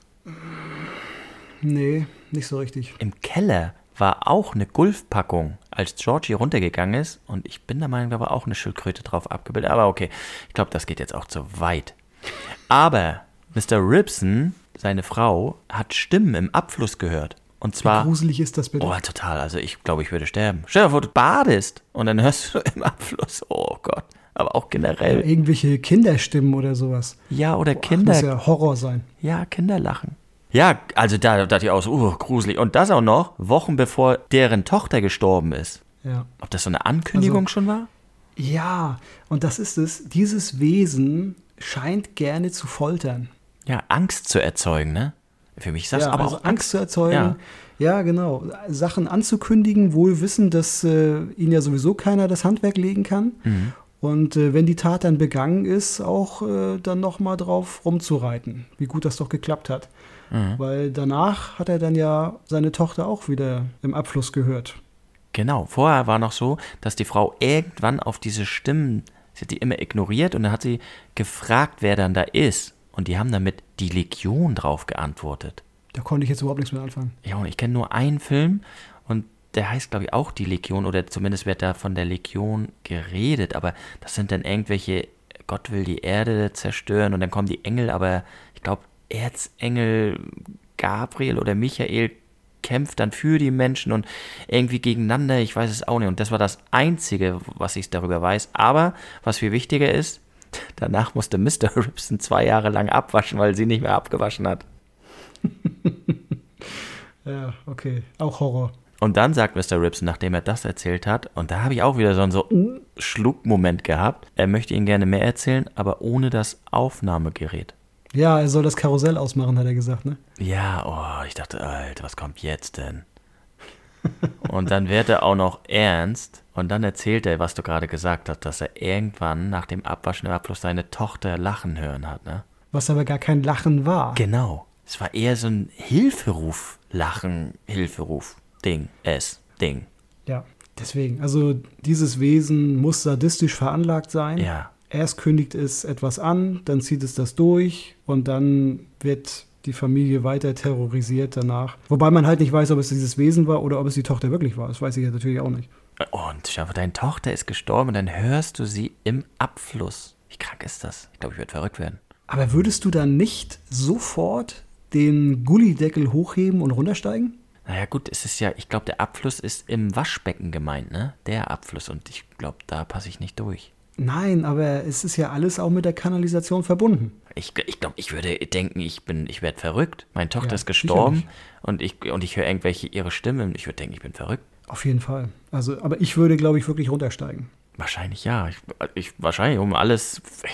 Nee, nicht so richtig. Im Keller war auch eine Gulf-Packung, als Georgie runtergegangen ist. Und ich bin der Meinung, da war auch eine Schildkröte drauf abgebildet. Aber okay, ich glaube, das geht jetzt auch zu weit. Aber Mr. Ripson, seine Frau, hat Stimmen im Abfluss gehört. Und Wie zwar. gruselig ist das bitte? Oh, total. Also ich glaube, ich würde sterben. Stell dir vor, du badest und dann hörst du (laughs) im Abfluss. Oh Gott. Aber auch generell. Irgendwelche Kinderstimmen oder sowas. Ja, oder Ach, Kinder. muss ja Horror sein. Ja, Kinder lachen. Ja, also da dachte ich auch so, uh, gruselig. Und das auch noch Wochen bevor deren Tochter gestorben ist. Ja. Ob das so eine Ankündigung Also- schon war? Ja, und das ist es. Dieses Wesen scheint gerne zu foltern. Ja, Angst zu erzeugen, ne? Für mich ist das ja, aber also auch Angst zu erzeugen. Ja. Ja. genau. Sachen anzukündigen, wohl wissen, dass äh, ihnen ja sowieso keiner das Handwerk legen kann. Mhm. Und äh, wenn die Tat dann begangen ist, auch äh, dann nochmal drauf rumzureiten. Wie gut das doch geklappt hat. Mhm. Weil danach hat er dann ja seine Tochter auch wieder im Abfluss gehört. Genau, vorher war noch so, dass die Frau irgendwann auf diese Stimmen, sie hat die immer ignoriert und dann hat sie gefragt, wer dann da ist. Und die haben damit die Legion drauf geantwortet. Da konnte ich jetzt überhaupt nichts mehr anfangen. Ja, und ich kenne nur einen Film und der heißt, glaube ich, auch die Legion oder zumindest wird da von der Legion geredet, aber das sind dann irgendwelche, Gott will die Erde zerstören und dann kommen die Engel, aber ich glaube, Erzengel Gabriel oder Michael kämpft dann für die Menschen und irgendwie gegeneinander, ich weiß es auch nicht. Und das war das Einzige, was ich darüber weiß. Aber was viel wichtiger ist, danach musste Mr. (laughs) Ripson zwei Jahre lang abwaschen, weil sie nicht mehr abgewaschen hat. (laughs) Ja, okay. Auch Horror. Und dann sagt Mr. Ripson, nachdem er das erzählt hat, und da habe ich auch wieder so einen so Schluckmoment gehabt, er möchte ihnen gerne mehr erzählen, aber ohne das Aufnahmegerät. Ja, er soll das Karussell ausmachen, hat er gesagt, ne? Ja, oh, ich dachte, Alter, was kommt jetzt denn? Und dann wird er auch noch ernst und dann erzählt er, was du gerade gesagt hast, dass er irgendwann nach dem Abwaschen im Abfluss seine Tochter lachen hören hat, ne? Was aber gar kein Lachen war. Genau. Es war eher so ein Hilferuf, Lachen, Hilferuf, Ding, es, Ding. Ja, deswegen. Also dieses Wesen muss sadistisch veranlagt sein. Ja. Erst kündigt es etwas an, dann zieht es das durch und dann wird die Familie weiter terrorisiert danach. Wobei man halt nicht weiß, ob es dieses Wesen war oder ob es die Tochter wirklich war. Das weiß ich ja natürlich auch nicht. Und schau, deine Tochter ist gestorben und dann hörst du sie im Abfluss. Wie krank ist das? Ich glaube, ich würde verrückt werden. Aber würdest du dann nicht sofort den Gullideckel hochheben und runtersteigen? Naja, gut, es ist ja, ich glaube, der Abfluss ist im Waschbecken gemeint, ne? Der Abfluss. Und ich glaube, da passe ich nicht durch. Nein, aber es ist ja alles auch mit der Kanalisation verbunden. Ich, ich glaube, ich würde denken, ich bin, ich werde verrückt. Meine Tochter Ja, ist gestorben und ich, und ich höre irgendwelche ihre Stimmen. Ich würde denken, ich bin verrückt. Auf jeden Fall. Also, aber ich würde, glaube ich, wirklich runtersteigen. Wahrscheinlich ja. Ich, ich, wahrscheinlich um alles. Ja.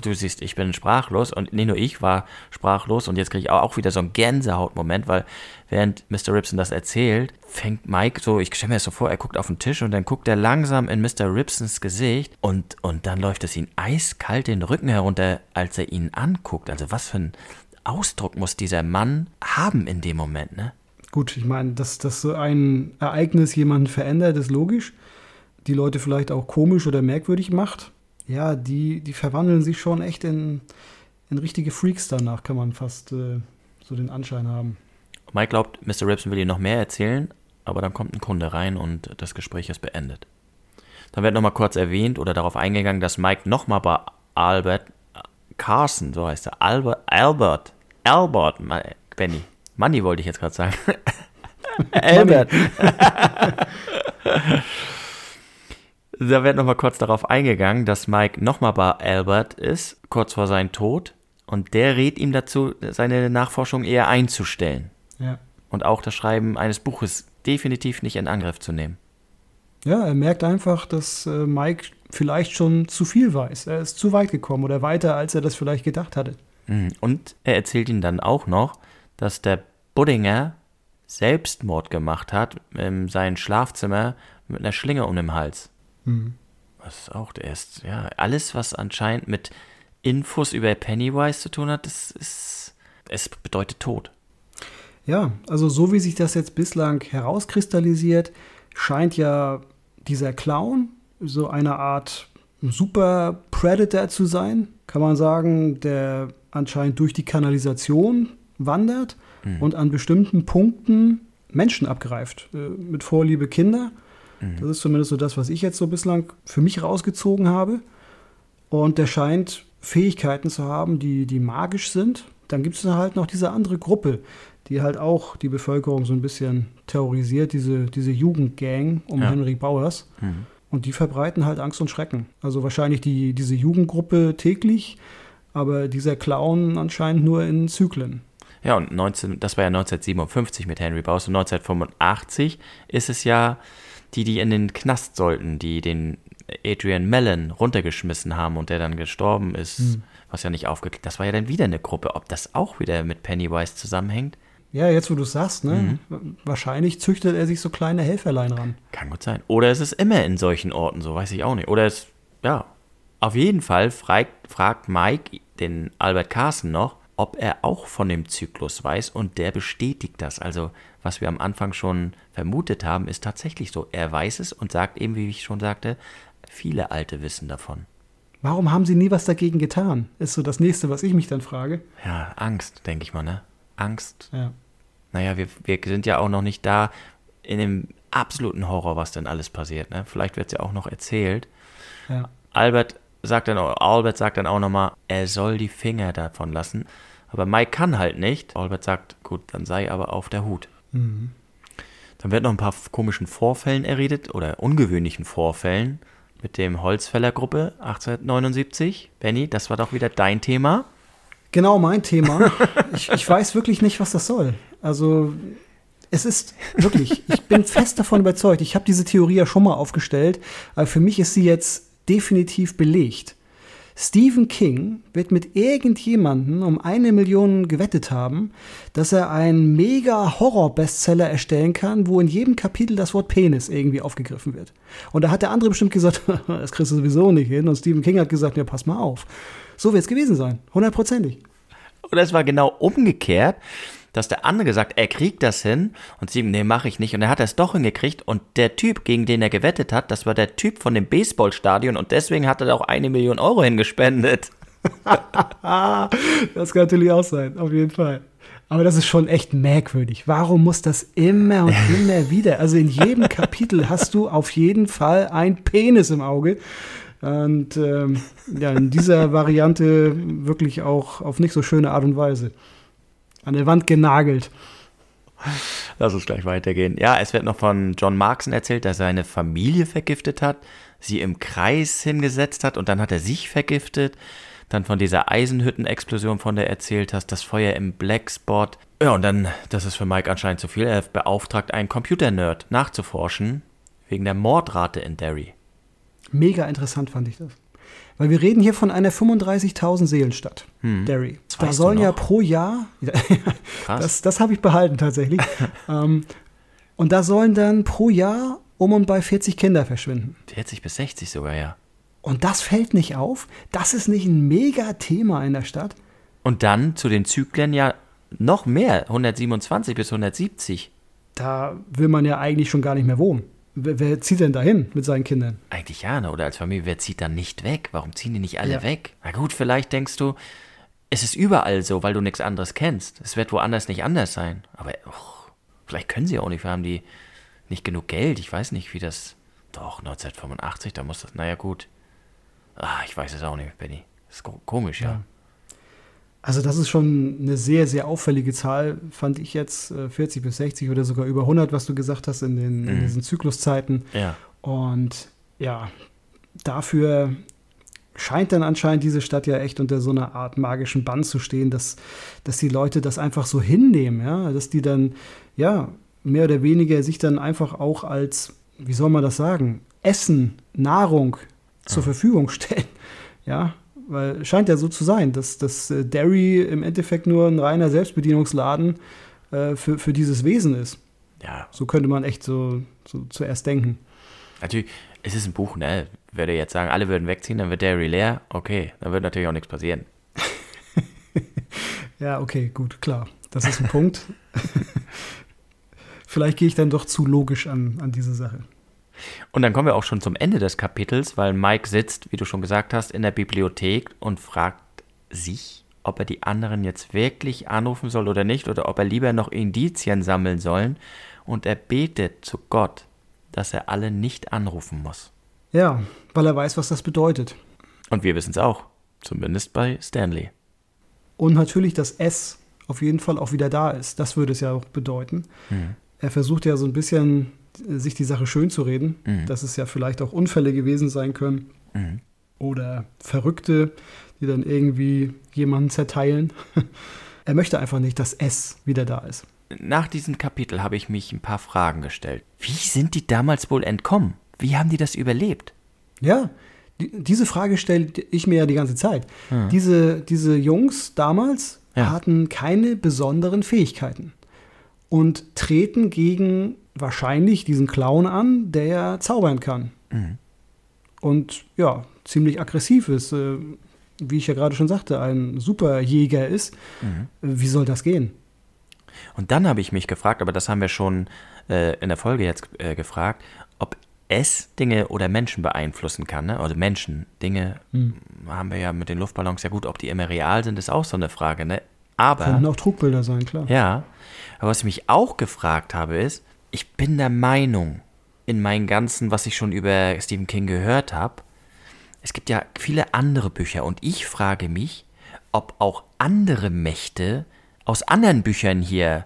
Du siehst, ich bin sprachlos und nicht nur ich war sprachlos und jetzt kriege ich auch, auch wieder so einen Gänsehautmoment, weil während Mr. Ripson das erzählt, fängt Mike so, ich stelle mir das so vor, er guckt auf den Tisch und dann guckt er langsam in Mr. Ripsons Gesicht und, und dann läuft es ihn eiskalt den Rücken herunter, als er ihn anguckt. Also was für ein Ausdruck muss dieser Mann haben in dem Moment, ne? Gut, ich meine, dass, dass so ein Ereignis jemanden verändert, ist logisch. Die Leute vielleicht auch komisch oder merkwürdig macht. Ja, die, die verwandeln sich schon echt in, in richtige Freaks danach, kann man fast äh, so den Anschein haben. Mike glaubt, Mr. Ripson will ihm noch mehr erzählen, aber dann kommt ein Kunde rein und das Gespräch ist beendet. Dann wird nochmal kurz erwähnt oder darauf eingegangen, dass Mike nochmal bei Albert Carson, so heißt er, Albert, Albert, Albert, Benny, Manny wollte ich jetzt gerade sagen. (laughs) Albert. (laughs) da wird nochmal kurz darauf eingegangen, dass Mike nochmal bei Albert ist, kurz vor seinem Tod. Und der rät ihm dazu, seine Nachforschung eher einzustellen Ja. und auch das Schreiben eines Buches definitiv nicht in Angriff zu nehmen. Ja, er merkt einfach, dass äh, Mike vielleicht schon zu viel weiß. Er ist zu weit gekommen oder weiter, als er das vielleicht gedacht hatte. Mhm. Und er erzählt ihm dann auch noch, dass der Buddinger Selbstmord gemacht hat in seinem Schlafzimmer mit einer Schlinge um den Hals. Mhm. Was auch, der ist, ja, alles, was anscheinend mit Infos über Pennywise zu tun hat, das ist, es bedeutet Tod. Ja, also so wie sich das jetzt bislang herauskristallisiert, scheint ja dieser Clown so eine Art Super Predator zu sein, kann man sagen, der anscheinend durch die Kanalisation wandert Mhm. und an bestimmten Punkten Menschen abgreift. Äh, mit Vorliebe Kinder. Mhm. Das ist zumindest so das, was ich jetzt so bislang für mich rausgezogen habe. Und der scheint Fähigkeiten zu haben, die, die magisch sind. Dann gibt es halt noch diese andere Gruppe, die halt auch die Bevölkerung so ein bisschen terrorisiert, diese, diese Jugendgang um Ja. Henry Bowers. Mhm. Und die verbreiten halt Angst und Schrecken. Also wahrscheinlich die, diese Jugendgruppe täglich, aber dieser Clown anscheinend nur in Zyklen. Ja, und 19, das war ja 1957 mit Henry Bowers und 1985 ist es ja die, die in den Knast sollten, die den Adrian Mellon runtergeschmissen haben und der dann gestorben ist, Hm. was ja nicht aufgeklärt Das war ja dann wieder eine Gruppe. Ob das auch wieder mit Pennywise zusammenhängt, Ja, jetzt wo du es sagst, ne? Wahrscheinlich züchtet er sich so kleine Helferlein ran. kann gut sein. Oder es ist immer in solchen Orten so, weiß ich auch nicht. Oder es, ja. Auf jeden Fall fragt, fragt Mike den Albert Carson noch, ob er auch von dem Zyklus weiß und der bestätigt das. Also, was wir am Anfang schon vermutet haben, ist tatsächlich so. Er weiß es und sagt eben, wie ich schon sagte, viele Alte wissen davon. Warum haben sie nie was dagegen getan? Ist so das nächste, was ich mich dann frage. Ja, Angst, denke ich mal, ne? Angst. Ja. Naja, wir, wir sind ja auch noch nicht da in dem absoluten Horror, was denn alles passiert, ne? Vielleicht wird es ja auch noch erzählt. Ja. Albert sagt dann, Albert sagt dann auch nochmal, er soll die Finger davon lassen. Aber Mike kann halt nicht. Albert sagt, gut, dann sei aber auf der Hut. Mhm. Dann wird noch ein paar komischen Vorfällen erredet oder ungewöhnlichen Vorfällen mit dem Holzfällergruppe 1879. Benny, das war doch wieder dein Thema. Genau mein Thema. ich, ich weiß wirklich nicht, was das soll. Also es ist wirklich, ich bin (laughs) fest davon überzeugt. Ich habe diese Theorie ja schon mal aufgestellt, aber für mich ist sie jetzt definitiv belegt. Stephen King wird mit irgendjemandem um eine Million gewettet haben, dass er einen mega Horror-Bestseller erstellen kann, wo in jedem Kapitel das Wort Penis irgendwie aufgegriffen wird. Und da hat der andere bestimmt gesagt, (laughs) das kriegst du sowieso nicht hin. Und Stephen King hat gesagt, ja, pass mal auf. So wird es gewesen sein. Hundertprozentig. Oder es war genau umgekehrt, dass der andere gesagt, er kriegt das hin und sie, nee, mache ich nicht. Und er hat es doch hingekriegt und der Typ, gegen den er gewettet hat, das war der Typ von dem Baseballstadion und deswegen hat er da auch eine Million Euro hingespendet. (laughs) Das kann natürlich auch sein, auf jeden Fall. Aber das ist schon echt merkwürdig. Warum muss das immer und (laughs) immer wieder? Also in jedem Kapitel hast du auf jeden Fall ein Penis im Auge. Und ähm, ja, in dieser Variante wirklich auch auf nicht so schöne Art und Weise. An der Wand genagelt. Lass uns gleich weitergehen. Ja, es wird noch von John Markson erzählt, dass er seine Familie vergiftet hat, sie im Kreis hingesetzt hat und dann hat er sich vergiftet. Dann von dieser Eisenhüttenexplosion, von der erzählt hast, das Feuer im Blackspot. Ja, und dann, das ist für Mike anscheinend zu viel, er beauftragt einen Computernerd nachzuforschen, wegen der Mordrate in Derry. Mega interessant fand ich das. Weil wir reden hier von einer 35.000 Seelenstadt, Derry. Das Da weißt sollen ja pro Jahr, (laughs) das, das habe ich behalten tatsächlich. (laughs) ähm, und da sollen dann pro Jahr um und bei 40 Kinder verschwinden. 40 bis 60 sogar, ja. Und das fällt nicht auf. Das ist nicht ein mega Thema in der Stadt. Und dann zu den Zyklen ja noch mehr, 127 bis 170. Da will man ja eigentlich schon gar nicht mehr wohnen. Wer, wer zieht denn dahin mit seinen Kindern? Eigentlich ja, ne? oder als Familie, wer zieht dann nicht weg? Warum ziehen die nicht alle Ja. weg? Na gut, vielleicht denkst du, es ist überall so, weil du nichts anderes kennst. Es wird woanders nicht anders sein. Aber och, vielleicht können sie auch nicht, wir haben die nicht genug Geld. Ich weiß nicht, wie das. Doch, 1985, da muss das. Naja, gut. Ah, ich weiß es auch nicht, Benny. Das ist ko- komisch, ja. Also das ist schon eine sehr, sehr auffällige Zahl, fand ich jetzt. äh, 40 bis 60 oder sogar über 100, was du gesagt hast in, den, in Mhm. diesen Zykluszeiten. Ja. Und ja, dafür scheint dann anscheinend diese Stadt ja echt unter so einer Art magischen Bann zu stehen, dass, dass die Leute das einfach so hinnehmen, ja, dass die dann, ja, mehr oder weniger sich dann einfach auch als, wie soll man das sagen, Essen, Nahrung zur Verfügung stellen, ja, weil scheint ja so zu sein, dass, dass äh, Derry im Endeffekt nur ein reiner Selbstbedienungsladen äh, für, für dieses Wesen ist. Ja, So könnte man echt so, so zuerst denken. natürlich, es ist ein Buch, ne? Würde jetzt sagen, alle würden wegziehen, dann wird Derry leer. Okay, dann wird natürlich auch nichts passieren. (laughs) Ja, okay, gut, klar. Das ist ein Punkt. (laughs) Vielleicht gehe ich dann doch zu logisch an, an diese Sache. Und dann kommen wir auch schon zum Ende des Kapitels, weil Mike sitzt, wie du schon gesagt hast, in der Bibliothek und fragt sich, ob er die anderen jetzt wirklich anrufen soll oder nicht, oder ob er lieber noch Indizien sammeln soll. Und er betet zu Gott, dass er alle nicht anrufen muss. Ja, weil er weiß, was das bedeutet. Und wir wissen es auch, zumindest bei Stanley. Und natürlich, dass S auf jeden Fall auch wieder da ist. Das würde es ja auch bedeuten. Er versucht ja so ein bisschen, sich die Sache schön zu reden, Mhm. dass es ja vielleicht auch Unfälle gewesen sein können Mhm. oder Verrückte, die dann irgendwie jemanden zerteilen. (laughs) er möchte einfach nicht, dass S wieder da ist. Nach diesem Kapitel habe ich mich ein paar Fragen gestellt. Wie sind die damals wohl entkommen? Wie haben die das überlebt? Ja, die, diese Frage stelle ich mir ja die ganze Zeit. Diese, diese Jungs damals Ja. hatten keine besonderen Fähigkeiten und treten gegen wahrscheinlich diesen Clown an, der ja zaubern kann. Und ja, ziemlich aggressiv ist, äh, wie ich ja gerade schon sagte, ein Superjäger ist. Äh, Wie soll das gehen? Und dann habe ich mich gefragt, aber das haben wir schon äh, in der Folge jetzt äh, gefragt, ob es Dinge oder Menschen beeinflussen kann. Ne? Also Menschen, Dinge haben wir ja mit den Luftballons ja gut, ob die immer real sind, ist auch so eine Frage. Ne? Aber Könnten auch Trugbilder sein, klar. Ja, aber was ich mich auch gefragt habe, ist, ich bin der Meinung, in meinem Ganzen, was ich schon über Stephen King gehört habe, es gibt ja viele andere Bücher und ich frage mich, ob auch andere Mächte aus anderen Büchern hier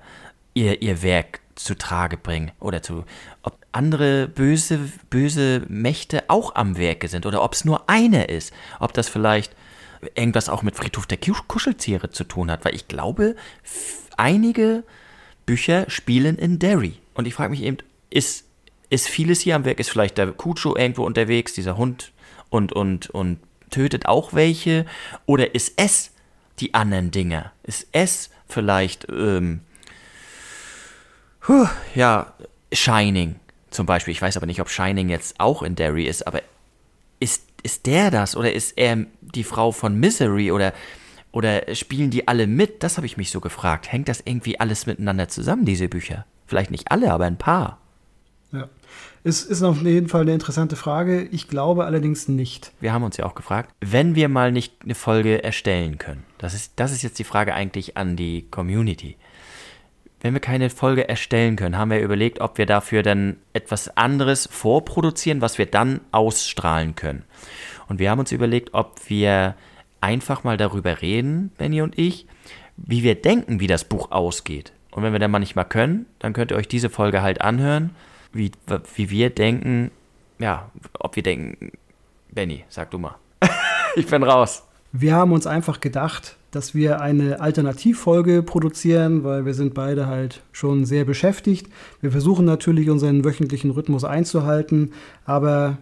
ihr, ihr Werk zu Trage bringen oder zu, ob andere böse, böse Mächte auch am Werke sind oder ob es nur eine ist, ob das vielleicht irgendwas auch mit Friedhof der Kusch- Kuscheltiere zu tun hat, weil ich glaube, einige Bücher spielen in Derry. Und ich frage mich eben, ist, ist vieles hier am Werk? Ist vielleicht der Kucho irgendwo unterwegs, dieser Hund, und, und, und tötet auch welche? Oder ist es die anderen Dinger? Ist es vielleicht, ähm, puh, ja, Shining zum Beispiel? Ich weiß aber nicht, ob Shining jetzt auch in Derry ist, aber ist, ist der das? Oder ist er die Frau von Misery? Oder, oder spielen die alle mit? Das habe ich mich so gefragt. Hängt das irgendwie alles miteinander zusammen, diese Bücher? Vielleicht nicht alle, aber ein paar. Ja. Es ist auf jeden Fall eine interessante Frage. Ich glaube allerdings nicht. Wir haben uns ja auch gefragt, wenn wir mal nicht eine Folge erstellen können. Das ist, das ist jetzt die Frage eigentlich an die Community. Wenn wir keine Folge erstellen können, haben wir überlegt, ob wir dafür dann etwas anderes vorproduzieren, was wir dann ausstrahlen können. Und wir haben uns überlegt, ob wir einfach mal darüber reden, Benny und ich, wie wir denken, wie das Buch ausgeht. Und wenn wir dann mal nicht mal können, dann könnt ihr euch diese Folge halt anhören, wie, wie wir denken, ja, ob wir denken, Benny, sag du mal. (laughs) ich bin raus. Wir haben uns einfach gedacht, dass wir eine Alternativfolge produzieren, weil wir sind beide halt schon sehr beschäftigt. Wir versuchen natürlich unseren wöchentlichen Rhythmus einzuhalten, aber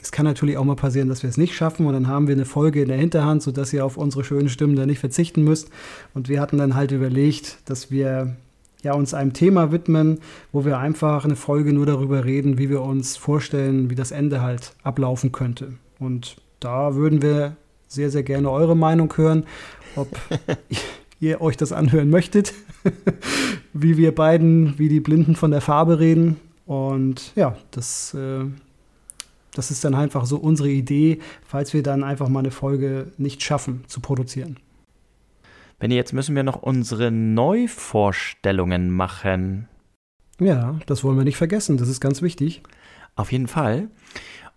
es kann natürlich auch mal passieren, dass wir es nicht schaffen und dann haben wir eine Folge in der Hinterhand, sodass ihr auf unsere schönen Stimmen da nicht verzichten müsst. Und wir hatten dann halt überlegt, dass wir ja, uns einem Thema widmen, wo wir einfach eine Folge nur darüber reden, wie wir uns vorstellen, wie das Ende halt ablaufen könnte. Und da würden wir sehr, sehr gerne eure Meinung hören, ob (laughs) ihr euch das anhören möchtet, (laughs) wie wir beiden, wie die Blinden von der Farbe reden. Und ja, das, äh, das ist dann einfach so unsere Idee, falls wir dann einfach mal eine Folge nicht schaffen zu produzieren. Benny, jetzt müssen wir noch unsere Neuvorstellungen machen. Ja, das wollen wir nicht vergessen, das ist ganz wichtig. Auf jeden Fall.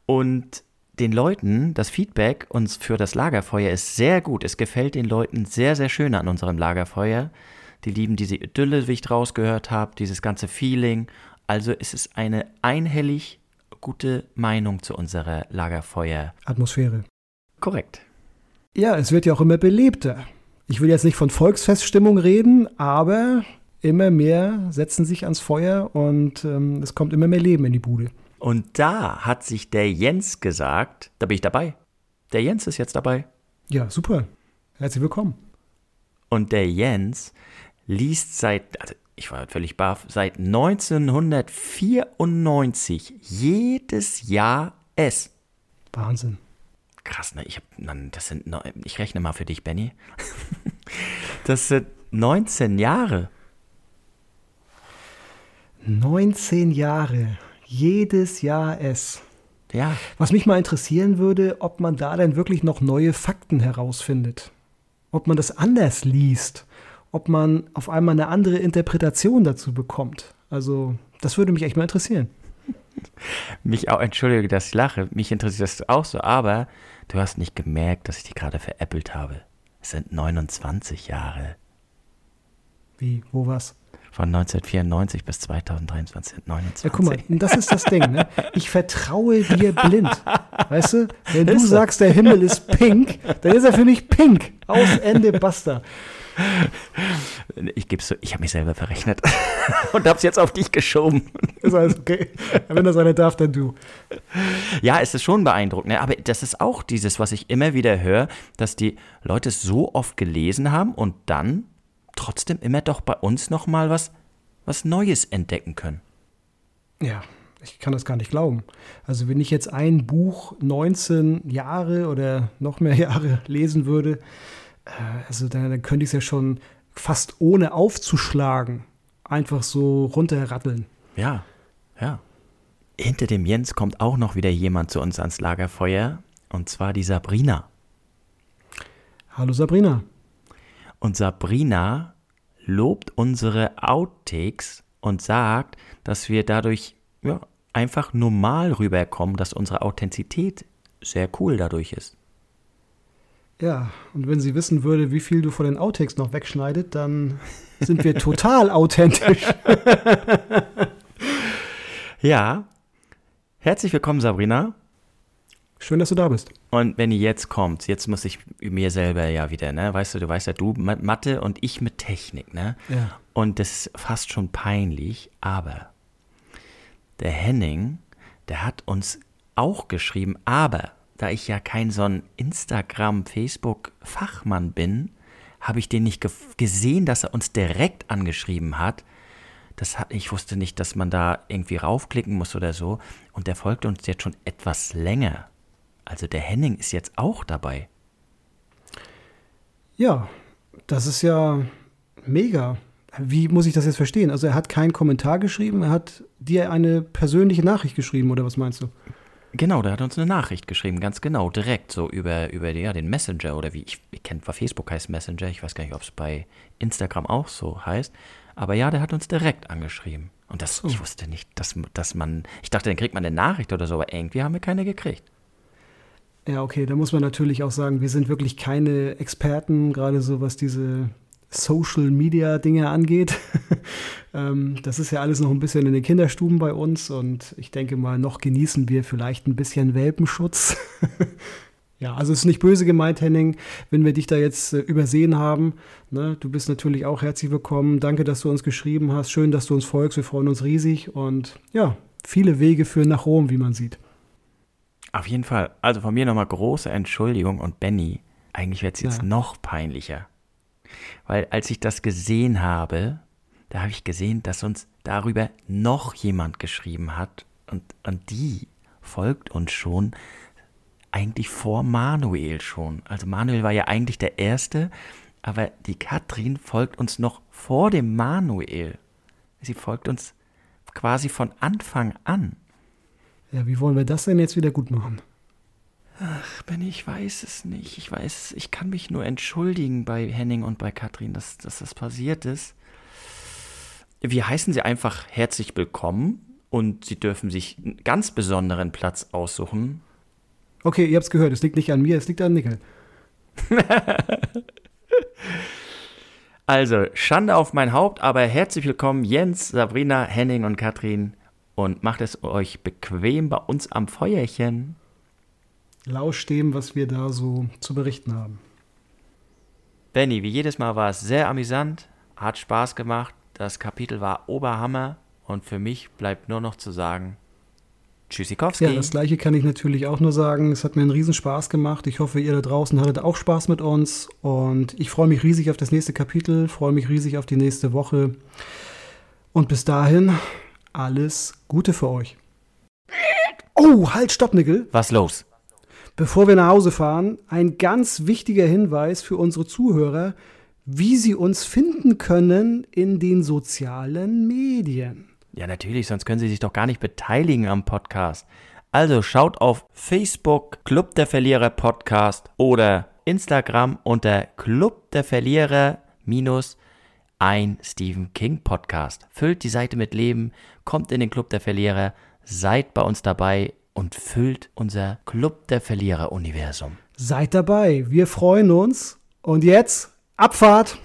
Und den Leuten, das Feedback uns für das Lagerfeuer ist sehr gut. Es gefällt den Leuten sehr, sehr schön an unserem Lagerfeuer. Die lieben diese Idylle, wie ich rausgehört habe, dieses ganze Feeling. Also es ist eine einhellig gute Meinung zu unserer Lagerfeuer. Atmosphäre. Korrekt. Ja, es wird ja auch immer belebter. Ich will jetzt nicht von Volksfeststimmung reden, aber immer mehr setzen sich ans Feuer und ähm, es kommt immer mehr Leben in die Bude. Und da hat sich der Jens gesagt, da bin ich dabei. Der Jens ist jetzt dabei. Ja, super. Herzlich willkommen. Und der Jens liest seit, also ich war völlig baff, seit 1994 jedes Jahr es. Wahnsinn. Krass, ne? Ich hab, das sind, ich rechne mal für dich, Benny. (laughs) Das sind 19 Jahre. 19 Jahre. Jedes Jahr es. Ja. Was mich mal interessieren würde, ob man da denn wirklich noch neue Fakten herausfindet. Ob man das anders liest. Ob man auf einmal eine andere Interpretation dazu bekommt. Also, das würde mich echt mal interessieren. Mich auch, entschuldige, dass ich lache. Mich interessiert das auch so, aber du hast nicht gemerkt, dass ich die gerade veräppelt habe. Es sind 29 Jahre. Wie? Wo was? Von 1994 bis 2023 sind 29. Ja, guck mal, das ist das Ding. Ne? Ich vertraue dir blind. Weißt du, wenn du sagst, der Himmel ist pink, dann ist er für mich pink. Aus Ende, basta. Ich gebe so, ich habe mich selber verrechnet (laughs) und habe es jetzt auf dich geschoben. Ist alles okay. Wenn das einer darf, dann du. Ja, es ist schon beeindruckend. Ne? Aber das ist auch dieses, was ich immer wieder höre, dass die Leute es so oft gelesen haben und dann trotzdem immer doch bei uns noch mal was, was Neues entdecken können. Ja, ich kann das gar nicht glauben. Also wenn ich jetzt ein Buch 19 Jahre oder noch mehr Jahre (laughs) lesen würde, äh, also dann, dann könnte ich es ja schon fast ohne aufzuschlagen einfach so runterratteln. Ja, ja. Hinter dem Jens kommt auch noch wieder jemand zu uns ans Lagerfeuer, und zwar die Sabrina. Hallo Sabrina. Und Sabrina lobt unsere Outtakes und sagt, dass wir dadurch ja, einfach normal rüberkommen, dass unsere Authentizität sehr cool dadurch ist. Ja, und wenn sie wissen würde, wie viel du von den Outtakes noch wegschneidet, dann sind wir total (laughs) authentisch. ja. Herzlich willkommen, Sabrina. Schön, dass du da bist. Und wenn ihr jetzt kommt, jetzt muss ich mir selber ja wieder, ne? Weißt du, du weißt ja, du mit Mathe und ich mit Technik, ne? Ja. Und das ist fast schon peinlich, aber der Henning, der hat uns auch geschrieben, aber da ich ja kein so ein Instagram, Facebook-Fachmann bin, habe ich den nicht ge gesehen, dass er uns direkt angeschrieben hat. Das hat, ich wusste nicht, dass man da irgendwie raufklicken muss oder so. Und der folgt uns jetzt schon etwas länger. Also der Henning ist jetzt auch dabei. Ja, das ist ja mega. Wie muss ich das jetzt verstehen? Also er hat keinen Kommentar geschrieben, er hat dir eine persönliche Nachricht geschrieben oder was meinst du? Genau, der hat uns eine Nachricht geschrieben, ganz genau, direkt so über, über ja, den Messenger oder wie ich, ich kenne, Facebook heißt Messenger, ich weiß gar nicht, ob es bei Instagram auch so heißt, aber ja, der hat uns direkt angeschrieben. Und das, ich wusste nicht, dass, dass man, ich dachte, dann kriegt man eine Nachricht oder so, aber irgendwie haben wir keine gekriegt. Ja, okay, da muss man natürlich auch sagen, wir sind wirklich keine Experten, gerade so was diese Social Media Dinge angeht. (laughs) ähm, das ist ja alles noch ein bisschen in den Kinderstuben bei uns und ich denke mal, noch genießen wir vielleicht ein bisschen Welpenschutz. (laughs) ja, also es ist nicht böse gemeint, Henning, wenn wir dich da jetzt äh, übersehen haben. Ne? Du bist natürlich auch herzlich willkommen. Danke, dass du uns geschrieben hast. Schön, dass du uns folgst. Wir freuen uns riesig und ja, viele Wege führen nach Rom, wie man sieht. Auf jeden Fall. Also von mir nochmal große Entschuldigung und Benny, eigentlich wird es jetzt Ja. noch peinlicher. Weil als ich das gesehen habe, da habe ich gesehen, dass uns darüber noch jemand geschrieben hat und, und die folgt uns schon eigentlich vor Manuel schon. Also Manuel war ja eigentlich der Erste, aber die Katrin folgt uns noch vor dem Manuel. Sie folgt uns quasi von Anfang an. Ja, wie wollen wir das denn jetzt wieder gut machen? Ach, Benny, ich weiß es nicht. Ich weiß, ich kann mich nur entschuldigen bei Henning und bei Katrin, dass, dass das passiert ist. Wir heißen sie einfach herzlich willkommen und sie dürfen sich einen ganz besonderen Platz aussuchen. Okay, ihr habt's gehört, es liegt nicht an mir, es liegt an Nickel. (laughs) Also, Schande auf mein Haupt, aber herzlich willkommen Jens, Sabrina, Henning und Katrin und macht es euch bequem bei uns am Feuerchen. Lauscht dem, was wir da so zu berichten haben. Benny, wie jedes Mal war es sehr amüsant, hat Spaß gemacht, das Kapitel war Oberhammer und für mich bleibt nur noch zu sagen, Tschüssikowski. Ja, das gleiche kann ich natürlich auch nur sagen. Es hat mir einen riesen Spaß gemacht. Ich hoffe, ihr da draußen hattet auch Spaß mit uns. Und ich freue mich riesig auf das nächste Kapitel, freue mich riesig auf die nächste Woche. Und bis dahin alles Gute für euch. Oh, halt, stopp, Nickel. Was los? Bevor wir nach Hause fahren, ein ganz wichtiger Hinweis für unsere Zuhörer, wie sie uns finden können in den sozialen Medien. Ja, natürlich, sonst können sie sich doch gar nicht beteiligen am Podcast. Also schaut auf Facebook Club der Verlierer Podcast oder Instagram unter Club der Verlierer minus ein Stephen King Podcast. Füllt die Seite mit Leben, kommt in den Club der Verlierer, seid bei uns dabei und füllt unser Club der Verlierer Universum. Seid dabei, wir freuen uns. Und jetzt Abfahrt!